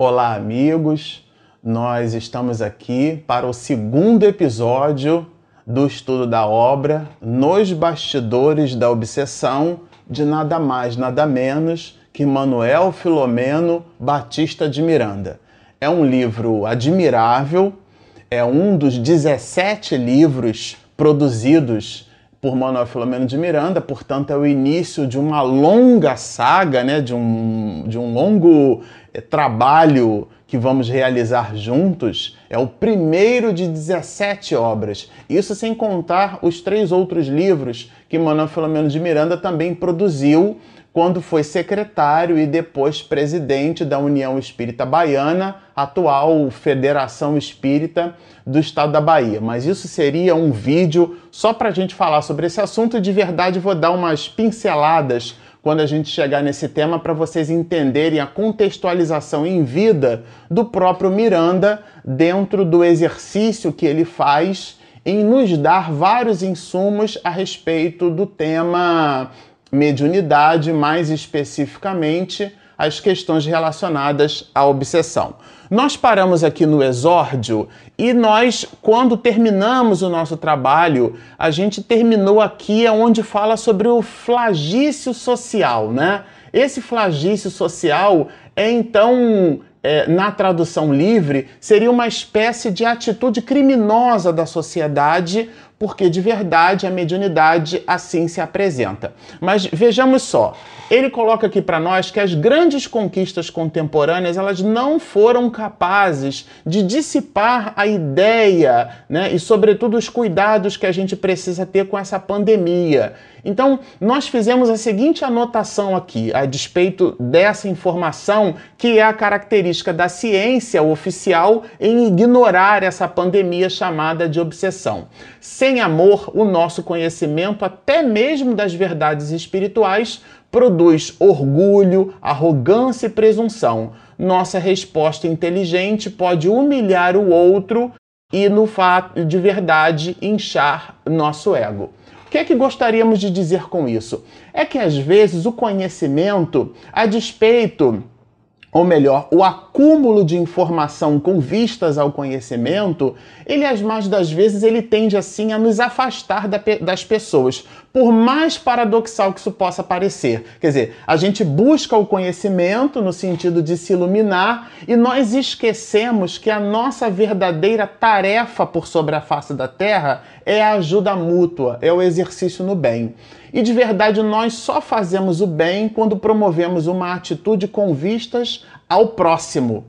Olá, amigos. Nós estamos aqui para o segundo episódio do estudo da obra Nos Bastidores da Obsessão de nada mais, nada menos que Manuel Filomeno Batista de Miranda. É um livro admirável, é um dos 17 livros produzidos por Manuel Filomeno de Miranda, portanto, é o início de uma longa saga, né, de, um, de um longo trabalho que vamos realizar juntos. É o primeiro de 17 obras. Isso sem contar os três outros livros que Manuel Filomeno de Miranda também produziu quando foi secretário e depois presidente da União Espírita Baiana, atual Federação Espírita do Estado da Bahia. Mas isso seria um vídeo só para a gente falar sobre esse assunto. De verdade, vou dar umas pinceladas quando a gente chegar nesse tema para vocês entenderem a contextualização em vida do próprio Miranda dentro do exercício que ele faz em nos dar vários insumos a respeito do tema mediunidade, mais especificamente as questões relacionadas à obsessão. Nós paramos aqui no exórdio e nós, quando terminamos o nosso trabalho, a gente terminou aqui onde fala sobre o flagício social, né? Esse flagício social é então é, na tradução livre, seria uma espécie de atitude criminosa da sociedade, porque de verdade a mediunidade assim se apresenta. Mas vejamos só, ele coloca aqui para nós que as grandes conquistas contemporâneas elas não foram capazes de dissipar a ideia, né, e sobretudo os cuidados que a gente precisa ter com essa pandemia. Então, nós fizemos a seguinte anotação aqui, a despeito dessa informação, que é a característica da ciência oficial em ignorar essa pandemia chamada de obsessão. Sem amor, o nosso conhecimento, até mesmo das verdades espirituais, produz orgulho, arrogância e presunção. Nossa resposta inteligente pode humilhar o outro e, no fato de verdade, inchar nosso ego. O que é que gostaríamos de dizer com isso? É que às vezes o conhecimento, a despeito ou melhor, o acúmulo de informação com vistas ao conhecimento, ele as mais das vezes ele tende assim a nos afastar da, das pessoas, por mais paradoxal que isso possa parecer. Quer dizer, a gente busca o conhecimento no sentido de se iluminar e nós esquecemos que a nossa verdadeira tarefa por sobre a face da terra é a ajuda mútua, é o exercício no bem. E de verdade, nós só fazemos o bem quando promovemos uma atitude com vistas ao próximo.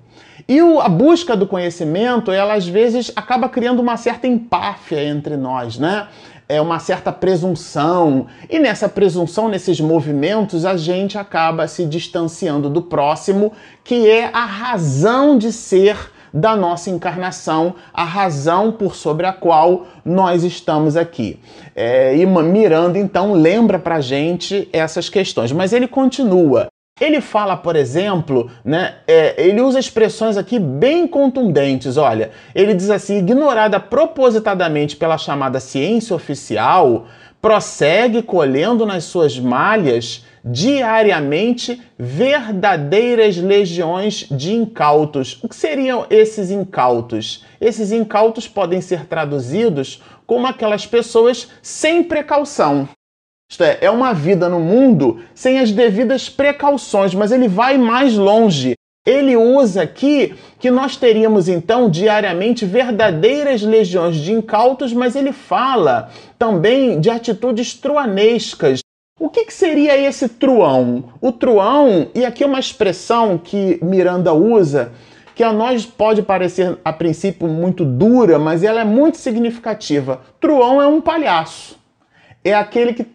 E o, a busca do conhecimento, ela às vezes acaba criando uma certa empáfia entre nós, né? É uma certa presunção. E nessa presunção, nesses movimentos, a gente acaba se distanciando do próximo, que é a razão de ser da nossa encarnação, a razão por sobre a qual nós estamos aqui. É, e Miranda, então, lembra para gente essas questões, mas ele continua. Ele fala, por exemplo, né, é, ele usa expressões aqui bem contundentes. Olha, ele diz assim: ignorada propositadamente pela chamada ciência oficial, prossegue colhendo nas suas malhas diariamente verdadeiras legiões de incautos. O que seriam esses incautos? Esses incautos podem ser traduzidos como aquelas pessoas sem precaução. Isto é, é uma vida no mundo sem as devidas precauções, mas ele vai mais longe. Ele usa aqui que nós teríamos então diariamente verdadeiras legiões de incautos, mas ele fala também de atitudes truanescas, o que, que, seria esse truão? O truão, e aqui uma expressão que Miranda usa, que a nós pode parecer a princípio muito dura, mas ela é muito significativa. Truão é um palhaço, é aquele que,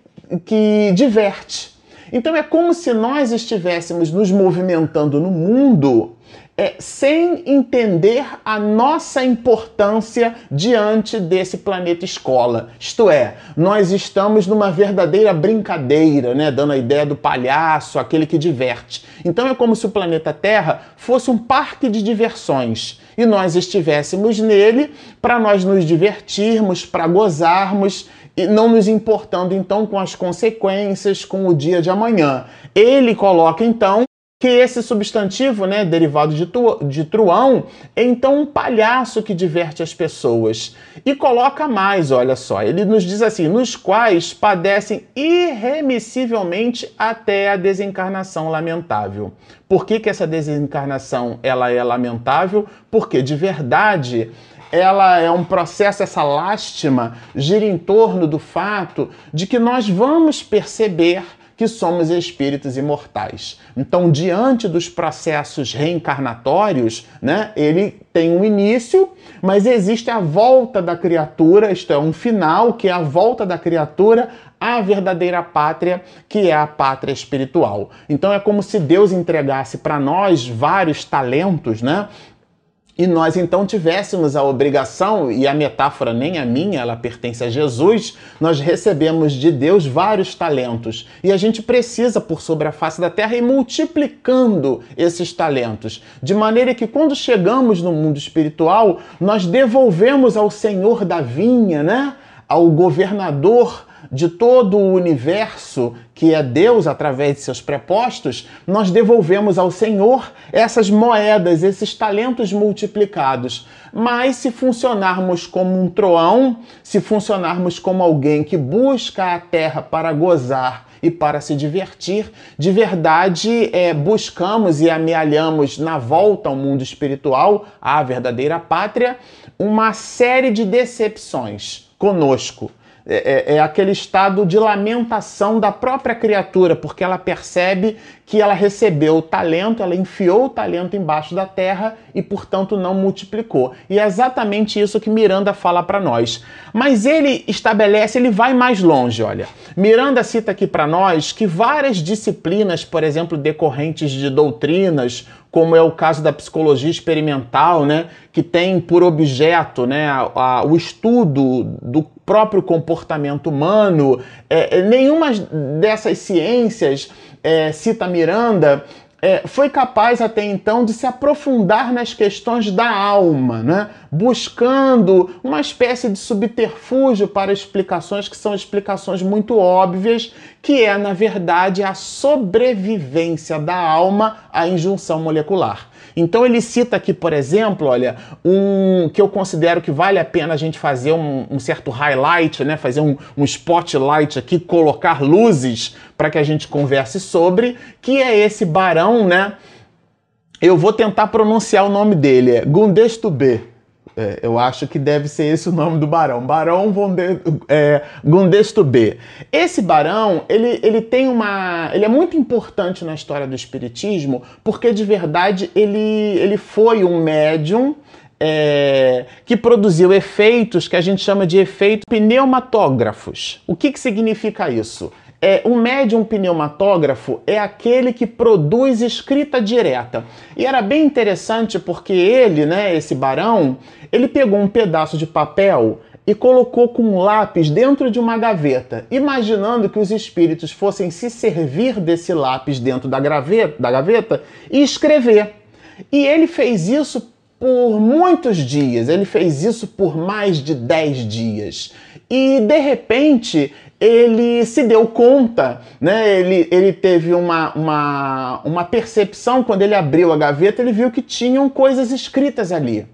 que diverte. Então é como se nós estivéssemos nos movimentando no mundo é, sem entender a nossa importância diante desse planeta escola. Isto é, nós estamos numa verdadeira brincadeira, né? dando a ideia do palhaço, aquele que diverte. Então é como se o planeta Terra fosse um parque de diversões e nós estivéssemos nele para nós nos divertirmos, para gozarmos e não nos importando então com as consequências, com o dia de amanhã. Ele coloca então que esse substantivo, né, derivado de, tu, de truão, é então um palhaço que diverte as pessoas. E coloca mais, olha só, ele nos diz assim: nos quais padecem irremissivelmente até a desencarnação lamentável. Por que, que essa desencarnação ela é lamentável? Porque de verdade ela é um processo, essa lástima gira em torno do fato de que nós vamos perceber que somos espíritos imortais. Então, diante dos processos reencarnatórios, né, ele tem um início, mas existe a volta da criatura, isto é, um final, que é a volta da criatura à verdadeira pátria, que é a pátria espiritual. Então é como se Deus entregasse para nós vários talentos, né? E nós então tivéssemos a obrigação, e a metáfora nem a minha, ela pertence a Jesus, nós recebemos de Deus vários talentos e a gente precisa, por sobre a face da terra, ir multiplicando esses talentos, de maneira que quando chegamos no mundo espiritual, nós devolvemos ao Senhor da vinha, né? ao governador de todo o universo, que é Deus através de seus prepostos, nós devolvemos ao Senhor essas moedas, esses talentos multiplicados. Mas se funcionarmos como um troão, se funcionarmos como alguém que busca a terra para gozar e para se divertir, de verdade é, buscamos e amealhamos na volta ao mundo espiritual, à verdadeira pátria, uma série de decepções conosco é, é, é, aquele estado de lamentação da própria criatura, porque ela percebe que ela recebeu o talento, ela enfiou o talento embaixo da terra e, portanto, não multiplicou. E é exatamente isso que Miranda fala para nós. Mas ele estabelece, ele vai mais longe, olha. Miranda cita aqui para nós que várias disciplinas, por exemplo, decorrentes de doutrinas, como é o caso da psicologia experimental, né, que tem por objeto né, a, a, o estudo do próprio comportamento humano. É, é nenhuma dessas ciências, é, cita Miranda, é, foi capaz até então de se aprofundar nas questões da alma, né? buscando uma espécie de subterfúgio para explicações que são explicações muito óbvias, que é, na verdade, a sobrevivência da alma à injunção molecular. Então ele cita aqui, por exemplo, olha, um que eu considero que vale a pena a gente fazer um, um certo highlight, né? Fazer um, um spotlight aqui, colocar luzes para que a gente converse sobre, que é esse barão, né? Eu vou tentar pronunciar o nome dele, é. É, eu acho que deve ser esse o nome do barão. Barão von de, é. Esse barão, ele, ele tem uma... Ele é muito importante na história do espiritismo, porque de verdade ele, ele foi um médium é, que produziu efeitos que a gente chama de efeitos pneumatógrafos. O que, que significa isso? É, um médium pneumatógrafo é aquele que produz escrita direta. E era bem interessante porque ele, né, esse barão, ele pegou um pedaço de papel e colocou com um lápis dentro de uma gaveta, imaginando que os espíritos fossem se servir desse lápis dentro da graveta, da gaveta e escrever. E ele fez isso por muitos dias, ele fez isso por mais de 10 dias. E de repente ele se deu conta, né? ele, ele teve uma, uma, uma percepção quando ele abriu a gaveta, ele viu que tinham coisas escritas ali.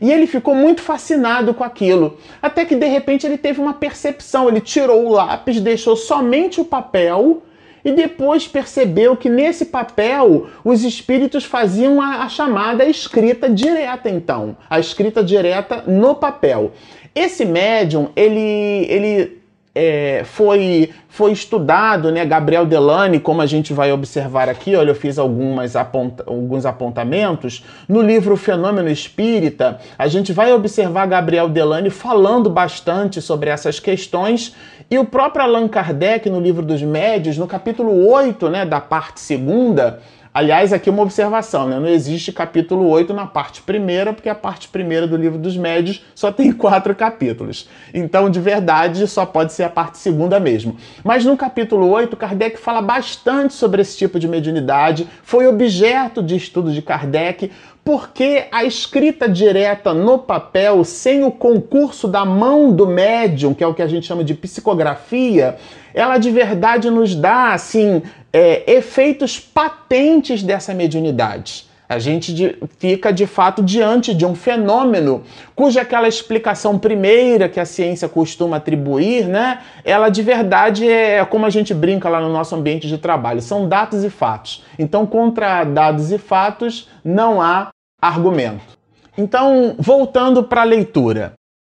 E ele ficou muito fascinado com aquilo. Até que de repente ele teve uma percepção. Ele tirou o lápis, deixou somente o papel e depois percebeu que nesse papel os espíritos faziam a, a chamada escrita direta, então. A escrita direta no papel. Esse médium, ele, ele é, foi, foi estudado, né? Gabriel Delane, como a gente vai observar aqui, olha, eu fiz algumas aponta, alguns apontamentos. No livro Fenômeno Espírita, a gente vai observar Gabriel Delane falando bastante sobre essas questões. E o próprio Allan Kardec, no livro dos Médios, no capítulo 8, né, da parte segunda, Aliás, aqui uma observação, né? Não existe capítulo 8 na parte primeira, porque a parte primeira do livro dos médios só tem quatro capítulos. Então, de verdade, só pode ser a parte segunda mesmo. Mas no capítulo 8, Kardec fala bastante sobre esse tipo de mediunidade, foi objeto de estudo de Kardec, porque a escrita direta no papel, sem o concurso da mão do médium, que é o que a gente chama de psicografia, ela de verdade nos dá assim é, efeitos patentes dessa mediunidade. A gente de, fica de fato diante de um fenômeno cuja aquela explicação primeira que a ciência costuma atribuir, né? Ela de verdade é, é como a gente brinca lá no nosso ambiente de trabalho, são dados e fatos. Então, contra dados e fatos não há argumento. Então, voltando para a leitura.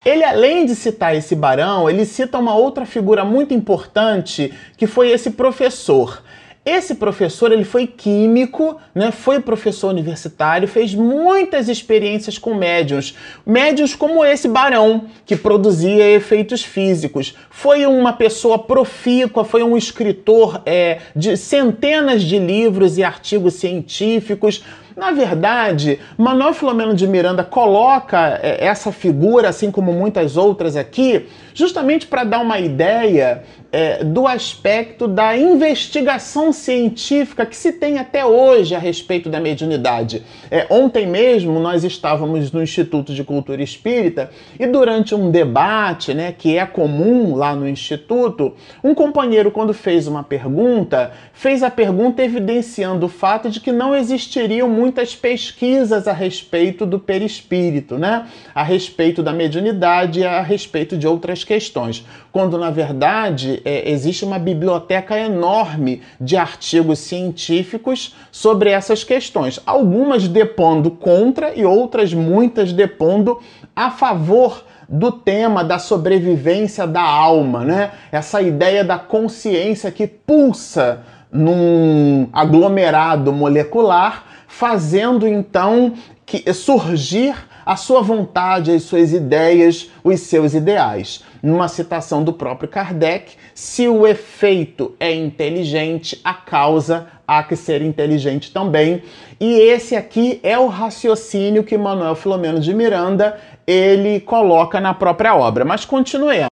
Ele, além de citar esse barão, ele cita uma outra figura muito importante, que foi esse professor. Esse professor, ele foi químico, né? Foi professor universitário, fez muitas experiências com médiums, médiums como esse barão que produzia efeitos físicos. Foi uma pessoa profícua, foi um escritor é, de centenas de livros e artigos científicos. Na verdade, Manuel Filomeno de Miranda coloca é, essa figura, assim como muitas outras aqui, justamente para dar uma ideia é, do aspecto da investigação científica que se tem até hoje a respeito da mediunidade. É, ontem mesmo nós estávamos no Instituto de Cultura Espírita e durante um debate, né, que é comum lá no Instituto, um companheiro, quando fez uma pergunta, fez a pergunta evidenciando o fato de que não existiriam muitas pesquisas a respeito do perispírito, né, a respeito da mediunidade e a respeito de outras questões, quando na verdade é, existe uma biblioteca enorme de artigos científicos sobre essas questões, algumas depondo contra e outras muitas depondo a favor do tema da sobrevivência da alma, né? Essa ideia da consciência que pulsa num aglomerado molecular, fazendo então que surgir a sua vontade, as suas ideias, os seus ideais. Numa citação do próprio Kardec, se o efeito é inteligente, a causa há que ser inteligente também. E esse aqui é o raciocínio que Manuel Filomeno de Miranda ele coloca na própria obra. Mas continuemos.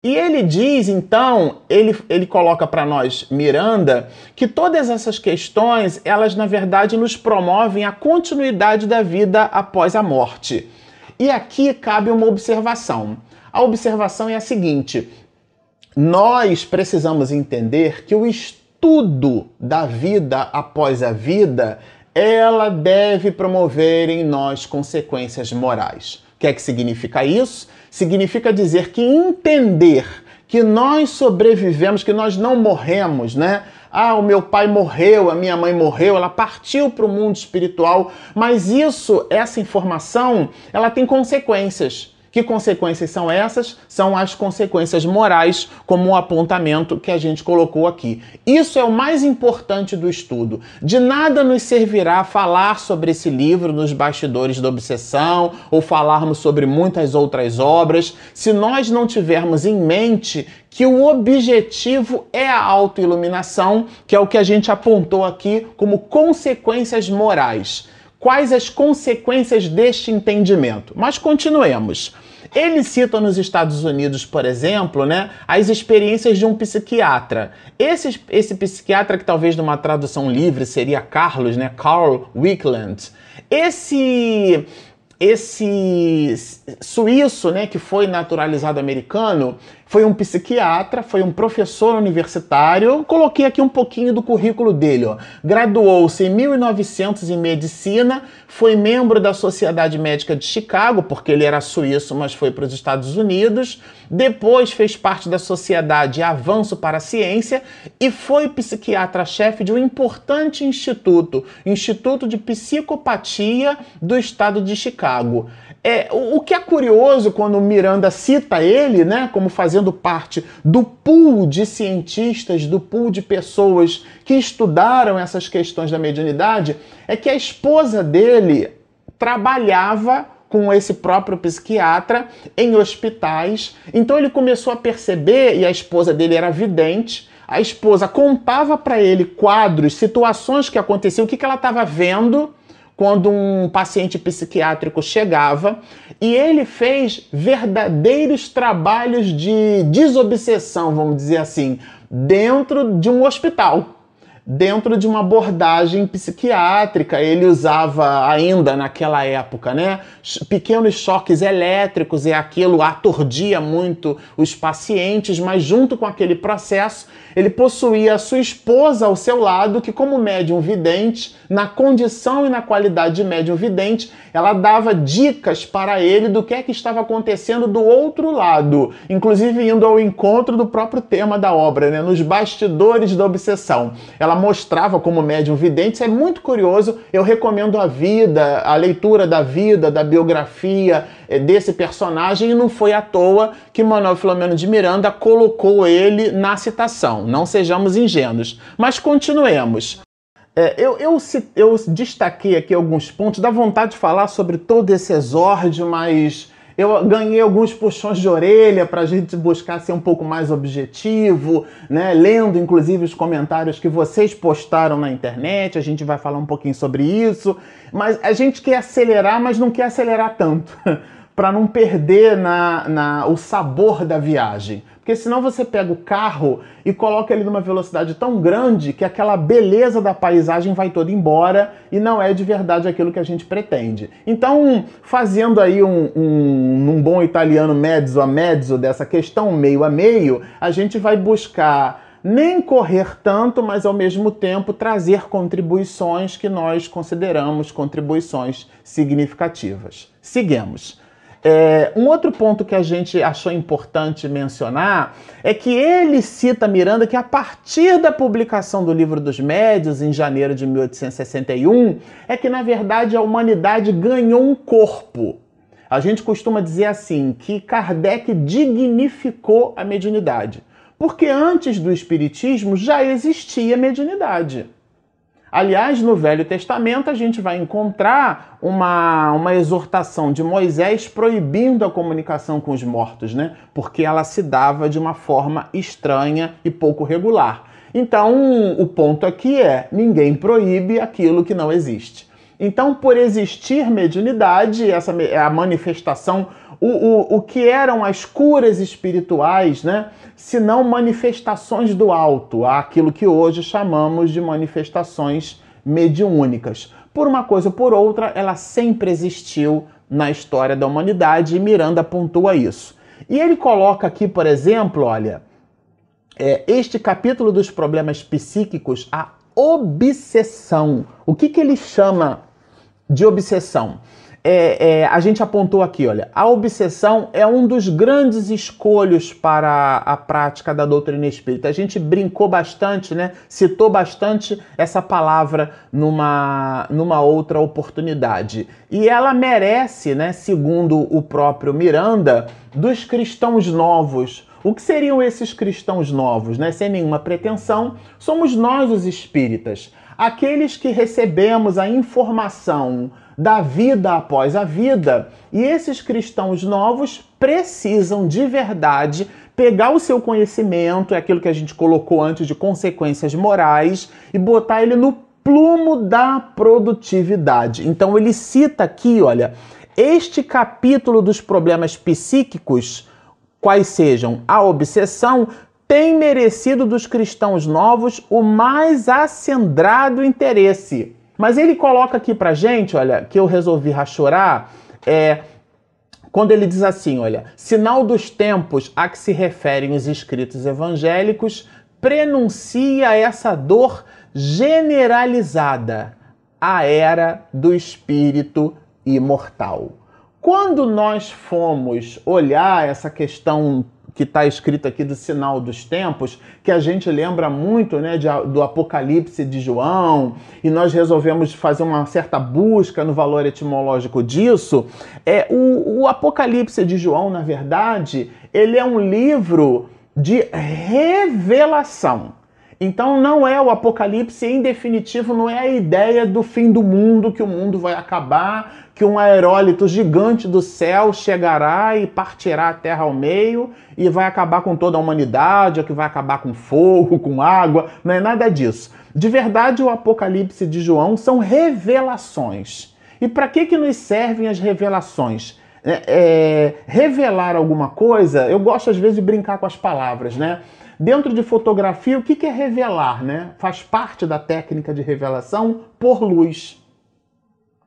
E ele diz, então, ele, ele coloca para nós, Miranda, que todas essas questões, elas na verdade nos promovem a continuidade da vida após a morte. E aqui cabe uma observação. A observação é a seguinte: nós precisamos entender que o estudo da vida após a vida, ela deve promover em nós consequências morais. O que é que significa isso? Significa dizer que entender que nós sobrevivemos, que nós não morremos, né? Ah, o meu pai morreu, a minha mãe morreu, ela partiu para o mundo espiritual, mas isso, essa informação, ela tem consequências. Que consequências são essas? São as consequências morais, como o apontamento que a gente colocou aqui. Isso é o mais importante do estudo. De nada nos servirá falar sobre esse livro nos bastidores da obsessão ou falarmos sobre muitas outras obras se nós não tivermos em mente que o objetivo é a autoiluminação, que é o que a gente apontou aqui como consequências morais. Quais as consequências deste entendimento? Mas continuemos. Ele cita nos Estados Unidos, por exemplo, né, as experiências de um psiquiatra. Esse, esse psiquiatra, que talvez numa tradução livre seria Carlos, né, Carl Wickland. Esse esse suíço, né, que foi naturalizado americano, foi um psiquiatra, foi um professor universitário. Coloquei aqui um pouquinho do currículo dele. Graduou-se em 1900 em medicina, foi membro da Sociedade Médica de Chicago, porque ele era suíço, mas foi para os Estados Unidos. Depois fez parte da Sociedade Avanço para a Ciência e foi psiquiatra-chefe de um importante instituto, Instituto de Psicopatia do Estado de Chicago. É, o, que é curioso quando Miranda cita ele, né, como fazendo parte do pool de cientistas, do pool de pessoas que estudaram essas questões da mediunidade, é que a esposa dele trabalhava com esse próprio psiquiatra em hospitais. Então ele começou a perceber, e a esposa dele era vidente, a esposa contava para ele quadros, situações que aconteciam, o que, que ela estava vendo quando um paciente psiquiátrico chegava e ele fez verdadeiros trabalhos de desobsessão, vamos dizer assim, dentro de um hospital. Dentro de uma abordagem psiquiátrica. Ele usava ainda naquela época, né, pequenos choques elétricos e aquilo aturdia muito os pacientes, mas junto com aquele processo, ele possuía a sua esposa ao seu lado, que como médium vidente, na condição e na qualidade de médium vidente, ela dava dicas para ele do que é que estava acontecendo do outro lado, inclusive indo ao encontro do próprio tema da obra, né, nos bastidores da obsessão. Ela mostrava como médium vidente, isso é muito curioso. Eu recomendo a vida, a leitura da vida, da biografia eh, desse personagem, e não foi à toa que Manuel Filomeno de Miranda colocou ele na citação. Não sejamos ingênuos. Mas continuemos. É, eu, eu, eu, destaquei aqui alguns pontos, dá vontade de falar sobre todo esse exórdio, mas eu ganhei alguns puxões de orelha para a gente buscar ser um pouco mais objetivo, né? Lendo inclusive os comentários que vocês postaram na internet, a gente vai falar um pouquinho sobre isso. Mas a gente quer acelerar, mas não quer acelerar tanto. para não perder na, na, o sabor da viagem. Porque senão você pega o carro e coloca ele numa velocidade tão grande que aquela beleza da paisagem vai toda embora e não é de verdade aquilo que a gente pretende. Então, fazendo aí um, um, um bom italiano mezzo a mezzo dessa questão, meio a meio, a gente vai buscar nem correr tanto, mas ao mesmo tempo trazer contribuições que nós consideramos contribuições significativas. Seguimos. É, um outro ponto que a gente achou importante mencionar é que ele cita Miranda que a partir da publicação do Livro dos Médios, em janeiro de 1861, é que na verdade a humanidade ganhou um corpo. A gente costuma dizer assim que Kardec dignificou a mediunidade, porque antes do Espiritismo já existia mediunidade. Aliás, no Velho Testamento, a gente vai encontrar uma, uma exortação de Moisés proibindo a comunicação com os mortos, né? Porque ela se dava de uma forma estranha e pouco regular. Então, o ponto aqui é: ninguém proíbe aquilo que não existe. Então, por existir mediunidade, essa a manifestação o, o, o que eram as curas espirituais, né? se não manifestações do alto, aquilo que hoje chamamos de manifestações mediúnicas. Por uma coisa ou por outra, ela sempre existiu na história da humanidade e Miranda pontua isso. E ele coloca aqui, por exemplo, olha, é, este capítulo dos problemas psíquicos, a obsessão. O que, que ele chama de obsessão? É, é, a gente apontou aqui, olha, a obsessão é um dos grandes escolhos para a prática da doutrina espírita. A gente brincou bastante, né? Citou bastante essa palavra numa, numa outra oportunidade. E ela merece, né, segundo o próprio Miranda, dos cristãos novos. O que seriam esses cristãos novos, né? Sem nenhuma pretensão, somos nós os espíritas, aqueles que recebemos a informação da vida após a vida. E esses cristãos novos precisam de verdade pegar o seu conhecimento, é aquilo que a gente colocou antes de consequências morais, e botar ele no plumo da produtividade. Então ele cita aqui, olha, este capítulo dos problemas psíquicos, quais sejam a obsessão, tem merecido dos cristãos novos o mais acendrado interesse. Mas ele coloca aqui pra gente, olha, que eu resolvi rachorar, é quando ele diz assim, olha, sinal dos tempos a que se referem os escritos evangélicos prenuncia essa dor generalizada, a era do espírito imortal. Quando nós fomos olhar essa questão que está escrito aqui do sinal dos tempos, que a gente lembra muito né, de, do Apocalipse de João, e nós resolvemos fazer uma certa busca no valor etimológico disso. É, o, o Apocalipse de João, na verdade, ele é um livro de revelação. Então não é o apocalipse em definitivo, não é a ideia do fim do mundo, que o mundo vai acabar, que um aerólito gigante do céu chegará e partirá a terra ao meio e vai acabar com toda a humanidade, ou que vai acabar com fogo, com água, não é nada disso. De verdade, o apocalipse de João são revelações. E para que que nos servem as revelações? É, é, revelar alguma coisa, eu gosto às vezes de brincar com as palavras, né? Dentro de fotografia, o que é revelar, né? Faz parte da técnica de revelação por luz.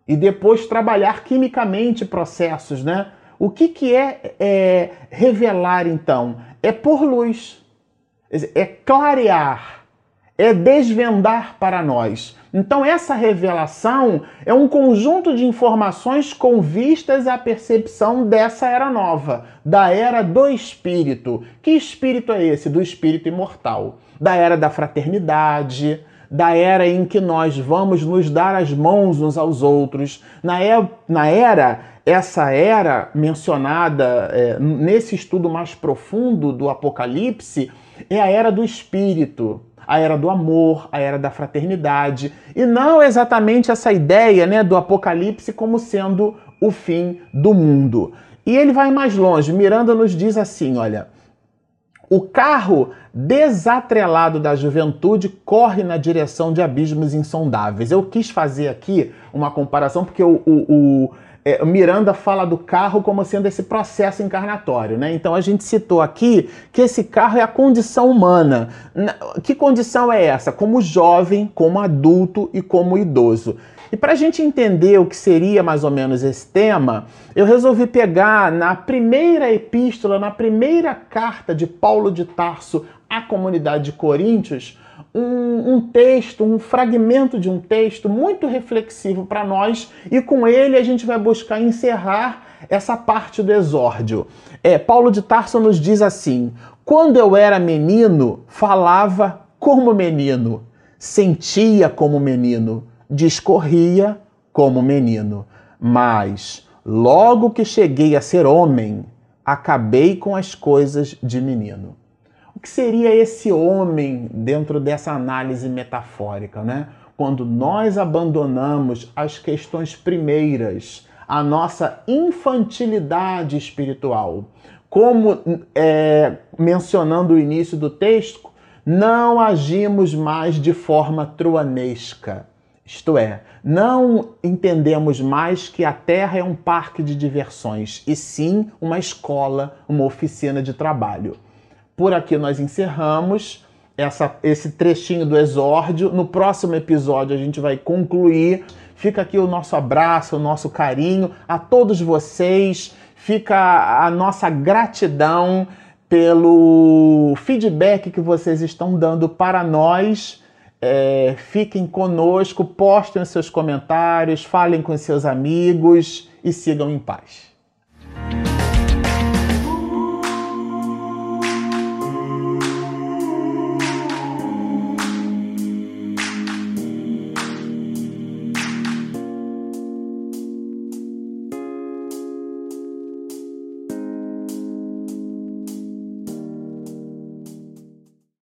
E depois trabalhar quimicamente processos, né? O que, que é, é revelar, então? É por luz. É clarear. É desvendar para nós. Então, essa revelação é um conjunto de informações com vistas à percepção dessa era nova, da era do espírito. Que espírito é esse? Do espírito imortal. Da era da fraternidade, da era em que nós vamos nos dar as mãos uns aos outros. Na, e, na era, essa era mencionada é, nesse estudo mais profundo do Apocalipse, é a era do espírito a era do amor, a era da fraternidade, e não exatamente essa ideia né, do Apocalipse como sendo o fim do mundo. E ele vai mais longe. Miranda nos diz assim: olha, o carro desatrelado da juventude corre na direção de abismos insondáveis. Eu quis fazer aqui uma comparação porque o, o, o é, Miranda fala do carro como sendo esse processo encarnatório, né? Então a gente citou aqui que esse carro é a condição humana. Que condição é essa? Como jovem, como adulto e como idoso. E para a gente entender o que seria mais ou menos esse tema, eu resolvi pegar na primeira epístola, na primeira carta de Paulo de Tarso à comunidade de Coríntios, um, um, texto, um fragmento de um texto muito reflexivo para nós, e com ele a gente vai buscar encerrar essa parte do exórdio. É, Paulo de Tarso nos diz assim: quando eu era menino, falava como menino, sentia como menino, discorria como menino, mas logo que cheguei a ser homem, acabei com as coisas de menino. Que seria esse homem dentro dessa análise metafórica, né? Quando nós abandonamos as questões primeiras, a nossa infantilidade espiritual. Como é, mencionando o início do texto, não agimos mais de forma truanesca. Isto é, não entendemos mais que a Terra é um parque de diversões, e sim uma escola, uma oficina de trabalho. Por aqui nós encerramos essa, esse trechinho do exórdio. No próximo episódio a gente vai concluir. Fica aqui o nosso abraço, o nosso carinho a todos vocês. Fica a nossa gratidão pelo feedback que vocês estão dando para nós. É, fiquem conosco, postem os seus comentários, falem com seus amigos e sigam em paz.